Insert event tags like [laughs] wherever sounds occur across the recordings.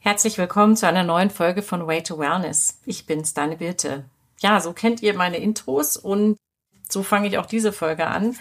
Herzlich willkommen zu einer neuen Folge von Way to Wellness. Ich bin's, deine Birte. Ja, so kennt ihr meine Intros und so fange ich auch diese Folge an.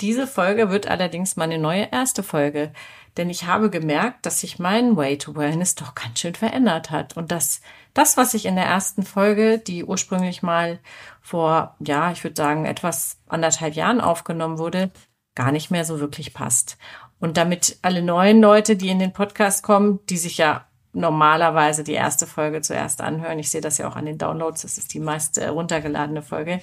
Diese Folge wird allerdings meine neue erste Folge, denn ich habe gemerkt, dass sich mein Way to Wellness doch ganz schön verändert hat und dass das, was ich in der ersten Folge, die ursprünglich mal vor, ja, ich würde sagen, etwas anderthalb Jahren aufgenommen wurde, gar nicht mehr so wirklich passt. Und damit alle neuen Leute, die in den Podcast kommen, die sich ja normalerweise die erste Folge zuerst anhören. Ich sehe das ja auch an den Downloads. Das ist die meist äh, runtergeladene Folge.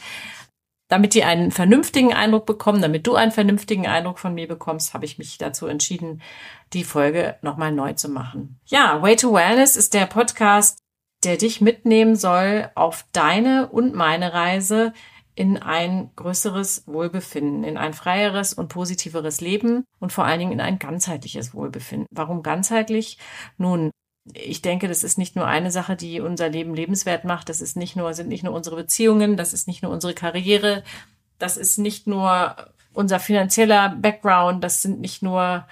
Damit die einen vernünftigen Eindruck bekommen, damit du einen vernünftigen Eindruck von mir bekommst, habe ich mich dazu entschieden, die Folge nochmal neu zu machen. Ja, Way to Wellness ist der Podcast, der dich mitnehmen soll auf deine und meine Reise in ein größeres Wohlbefinden, in ein freieres und positiveres Leben und vor allen Dingen in ein ganzheitliches Wohlbefinden. Warum ganzheitlich? Nun, ich denke, das ist nicht nur eine Sache, die unser Leben lebenswert macht. Das ist nicht nur, sind nicht nur unsere Beziehungen, das ist nicht nur unsere Karriere, das ist nicht nur unser finanzieller Background, das sind nicht nur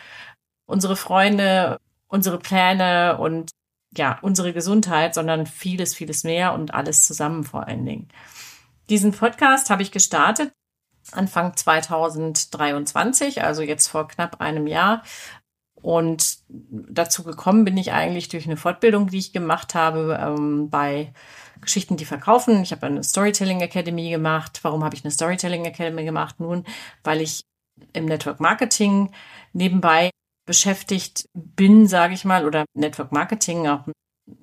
unsere Freunde, unsere Pläne und ja, unsere Gesundheit, sondern vieles, vieles mehr und alles zusammen vor allen Dingen. Diesen Podcast habe ich gestartet Anfang 2023, also jetzt vor knapp einem Jahr, und dazu gekommen bin ich eigentlich durch eine Fortbildung, die ich gemacht habe ähm, bei Geschichten, die verkaufen. Ich habe eine Storytelling Academy gemacht. Warum habe ich eine Storytelling Academy gemacht? Nun, weil ich im Network Marketing nebenbei beschäftigt bin, sage ich mal, oder Network Marketing auch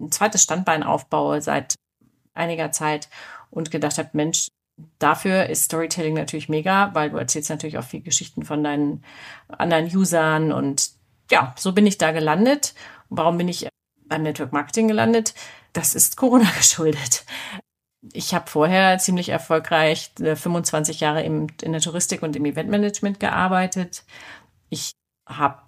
ein zweites Standbein aufbaue seit einiger Zeit und gedacht habe, Mensch, dafür ist Storytelling natürlich mega, weil du erzählst natürlich auch viel Geschichten von deinen anderen Usern und ja, so bin ich da gelandet. Warum bin ich beim Network Marketing gelandet? Das ist Corona [laughs] geschuldet. Ich habe vorher ziemlich erfolgreich 25 äh, Jahre in der Touristik und im Eventmanagement gearbeitet. Ich habe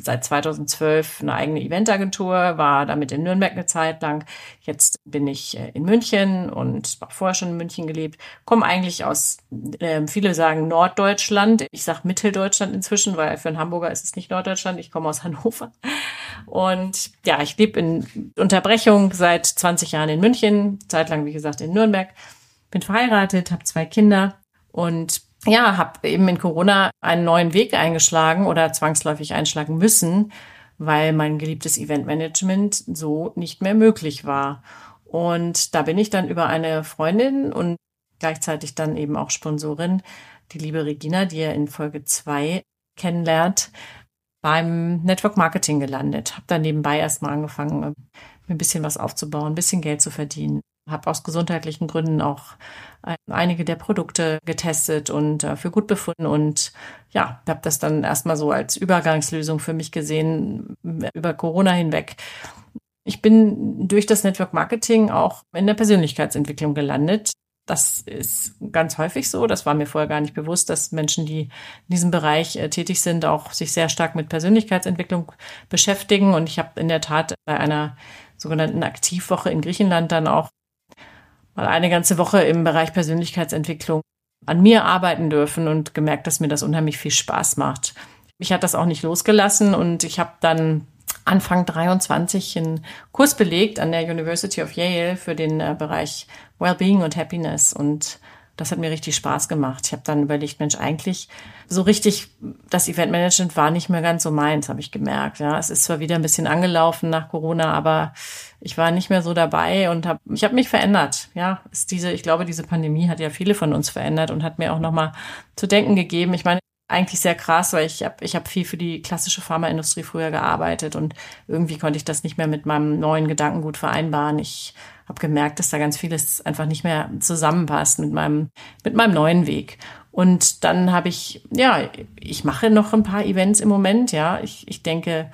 seit 2012 eine eigene Eventagentur, war damit in Nürnberg eine Zeit lang. Jetzt bin ich äh, in München und habe vorher schon in München gelebt. Komme eigentlich aus, äh, viele sagen Norddeutschland. Ich sage Mitteldeutschland inzwischen, weil für einen Hamburger ist es nicht Norddeutschland. Ich komme aus Hannover. Und ja, ich lebe in Unterbrechung seit 20 Jahren in München, zeitlang, wie gesagt, in Nürnberg. Bin verheiratet, habe zwei Kinder und ja, habe eben in Corona einen neuen Weg eingeschlagen oder zwangsläufig einschlagen müssen, weil mein geliebtes Eventmanagement so nicht mehr möglich war. Und da bin ich dann über eine Freundin und gleichzeitig dann eben auch Sponsorin, die liebe Regina, die ihr in Folge zwei kennenlernt, beim Network Marketing gelandet. Habe dann nebenbei erstmal angefangen, mir ein bisschen was aufzubauen, ein bisschen Geld zu verdienen habe aus gesundheitlichen Gründen auch äh, einige der Produkte getestet und äh, für gut befunden und ja, habe das dann erstmal so als Übergangslösung für mich gesehen über Corona hinweg. Ich bin durch das Network Marketing auch in der Persönlichkeitsentwicklung gelandet. Das ist ganz häufig so. Das war mir vorher gar nicht bewusst, dass Menschen, die in diesem Bereich äh, tätig sind, auch sich sehr stark mit Persönlichkeitsentwicklung beschäftigen. Und ich habe in der Tat bei einer sogenannten Aktivwoche in Griechenland dann auch mal eine ganze Woche im Bereich Persönlichkeitsentwicklung an mir arbeiten dürfen und gemerkt, dass mir das unheimlich viel Spaß macht. Mich hat das auch nicht losgelassen und ich habe dann Anfang 23 einen Kurs belegt an der University of Yale für den äh, Bereich Wellbeing und Happiness und das hat mir richtig Spaß gemacht. Ich habe dann überlegt, Mensch, eigentlich so richtig, das Eventmanagement war nicht mehr ganz so meins, habe ich gemerkt. Ja, es ist zwar wieder ein bisschen angelaufen nach Corona, aber ich war nicht mehr so dabei und habe, ich habe mich verändert. Ja, ist diese, ich glaube, diese Pandemie hat ja viele von uns verändert und hat mir auch noch mal zu denken gegeben. Ich meine, eigentlich sehr krass, weil ich habe ich hab viel für die klassische Pharmaindustrie früher gearbeitet und irgendwie konnte ich das nicht mehr mit meinem neuen Gedankengut vereinbaren. Ich habe gemerkt, dass da ganz vieles einfach nicht mehr zusammenpasst mit meinem, mit meinem neuen Weg. Und dann habe ich, ja, ich mache noch ein paar Events im Moment, ja. Ich, ich denke,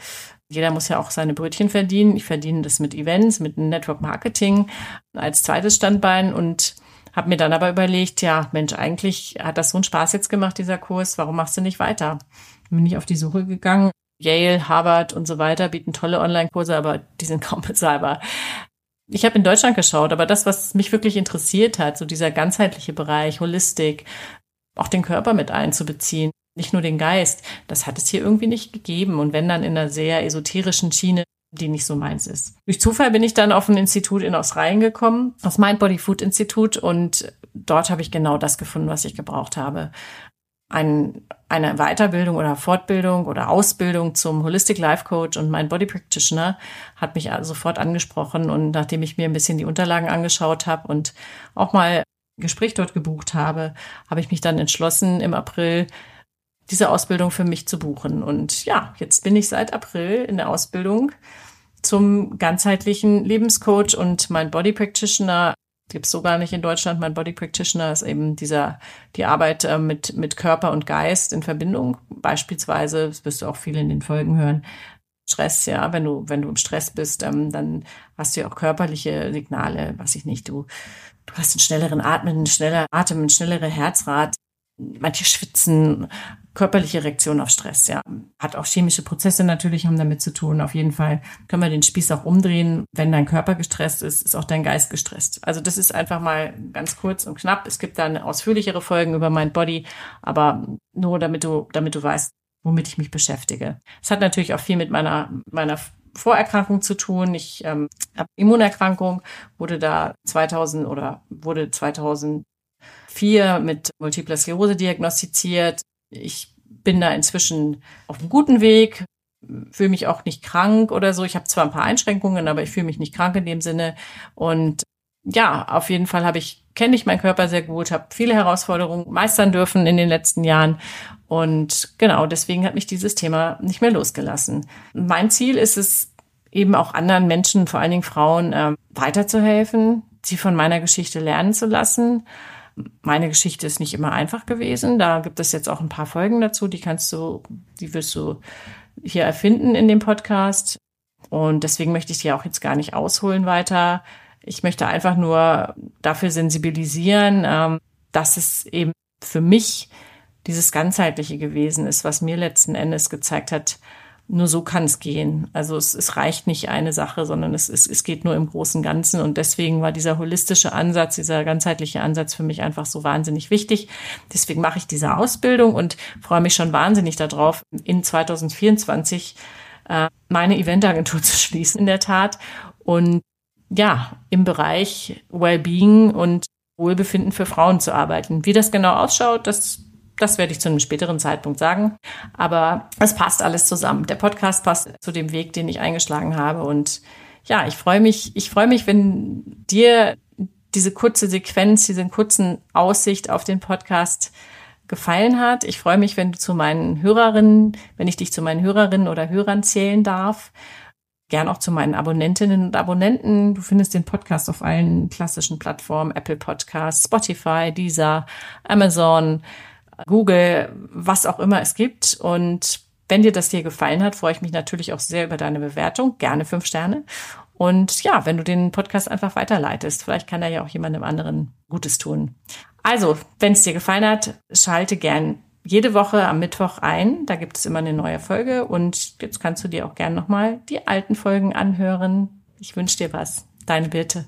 jeder muss ja auch seine Brötchen verdienen. Ich verdiene das mit Events, mit Network Marketing als zweites Standbein und habe mir dann aber überlegt, ja, Mensch, eigentlich hat das so einen Spaß jetzt gemacht, dieser Kurs. Warum machst du nicht weiter? Bin ich auf die Suche gegangen. Yale, Harvard und so weiter bieten tolle Online-Kurse, aber die sind [laughs] kaum bezahlbar. Ich habe in Deutschland geschaut, aber das, was mich wirklich interessiert hat, so dieser ganzheitliche Bereich, Holistik, auch den Körper mit einzubeziehen, nicht nur den Geist, das hat es hier irgendwie nicht gegeben. Und wenn dann in einer sehr esoterischen Schiene, die nicht so meins ist. Durch Zufall bin ich dann auf ein Institut in Australien gekommen, das Mind Body Food Institut und dort habe ich genau das gefunden, was ich gebraucht habe. Ein, eine Weiterbildung oder Fortbildung oder Ausbildung zum Holistic Life Coach und mein Body Practitioner hat mich sofort angesprochen und nachdem ich mir ein bisschen die Unterlagen angeschaut habe und auch mal Gespräch dort gebucht habe, habe ich mich dann entschlossen, im April diese Ausbildung für mich zu buchen. Und ja, jetzt bin ich seit April in der Ausbildung zum ganzheitlichen Lebenscoach und mein Body Practitioner gibt es so gar nicht in Deutschland. Mein Body Practitioner ist eben dieser, die Arbeit äh, mit, mit Körper und Geist in Verbindung. Beispielsweise, das wirst du auch viel in den Folgen hören, Stress, ja, wenn du, wenn du im Stress bist, ähm, dann hast du ja auch körperliche Signale, was ich nicht, du, du hast einen schnelleren Atmen, einen schneller Atem, einen schnellere Herzrat, manche schwitzen, körperliche Reaktion auf Stress, ja. Hat auch chemische Prozesse natürlich, haben damit zu tun. Auf jeden Fall können wir den Spieß auch umdrehen. Wenn dein Körper gestresst ist, ist auch dein Geist gestresst. Also das ist einfach mal ganz kurz und knapp. Es gibt dann ausführlichere Folgen über mein Body, aber nur damit du, damit du weißt, womit ich mich beschäftige. Es hat natürlich auch viel mit meiner, meiner Vorerkrankung zu tun. Ich ähm, habe Immunerkrankung, wurde da 2000 oder wurde 2004 mit Multiple Sklerose diagnostiziert. Ich bin da inzwischen auf einem guten Weg, fühle mich auch nicht krank oder so. Ich habe zwar ein paar Einschränkungen, aber ich fühle mich nicht krank in dem Sinne. Und ja, auf jeden Fall habe ich kenne ich meinen Körper sehr gut, habe viele Herausforderungen meistern dürfen in den letzten Jahren und genau deswegen hat mich dieses Thema nicht mehr losgelassen. Mein Ziel ist es eben auch anderen Menschen, vor allen Dingen Frauen, äh, weiterzuhelfen, sie von meiner Geschichte lernen zu lassen. Meine Geschichte ist nicht immer einfach gewesen. Da gibt es jetzt auch ein paar Folgen dazu, die kannst du, die wirst du hier erfinden in dem Podcast. Und deswegen möchte ich dir auch jetzt gar nicht ausholen weiter. Ich möchte einfach nur dafür sensibilisieren, ähm, dass es eben für mich dieses ganzheitliche gewesen ist, was mir letzten Endes gezeigt hat, nur so kann es gehen. Also es, es reicht nicht eine Sache, sondern es, es, es geht nur im großen Ganzen. Und deswegen war dieser holistische Ansatz, dieser ganzheitliche Ansatz für mich einfach so wahnsinnig wichtig. Deswegen mache ich diese Ausbildung und freue mich schon wahnsinnig darauf, in 2024 äh, meine Eventagentur [laughs] zu schließen, in der Tat. Und ja, im Bereich Wellbeing und Wohlbefinden für Frauen zu arbeiten. Wie das genau ausschaut, das, das werde ich zu einem späteren Zeitpunkt sagen. Aber es passt alles zusammen. Der Podcast passt zu dem Weg, den ich eingeschlagen habe. Und ja, ich freue mich, ich freue mich, wenn dir diese kurze Sequenz, diese kurzen Aussicht auf den Podcast gefallen hat. Ich freue mich, wenn du zu meinen Hörerinnen, wenn ich dich zu meinen Hörerinnen oder Hörern zählen darf gern auch zu meinen Abonnentinnen und Abonnenten. Du findest den Podcast auf allen klassischen Plattformen, Apple Podcasts, Spotify, Deezer, Amazon, Google, was auch immer es gibt. Und wenn dir das hier gefallen hat, freue ich mich natürlich auch sehr über deine Bewertung. Gerne fünf Sterne. Und ja, wenn du den Podcast einfach weiterleitest, vielleicht kann er ja auch jemandem anderen Gutes tun. Also, wenn es dir gefallen hat, schalte gern jede Woche am Mittwoch ein. Da gibt es immer eine neue Folge und jetzt kannst du dir auch gerne nochmal die alten Folgen anhören. Ich wünsche dir was. Deine Birte.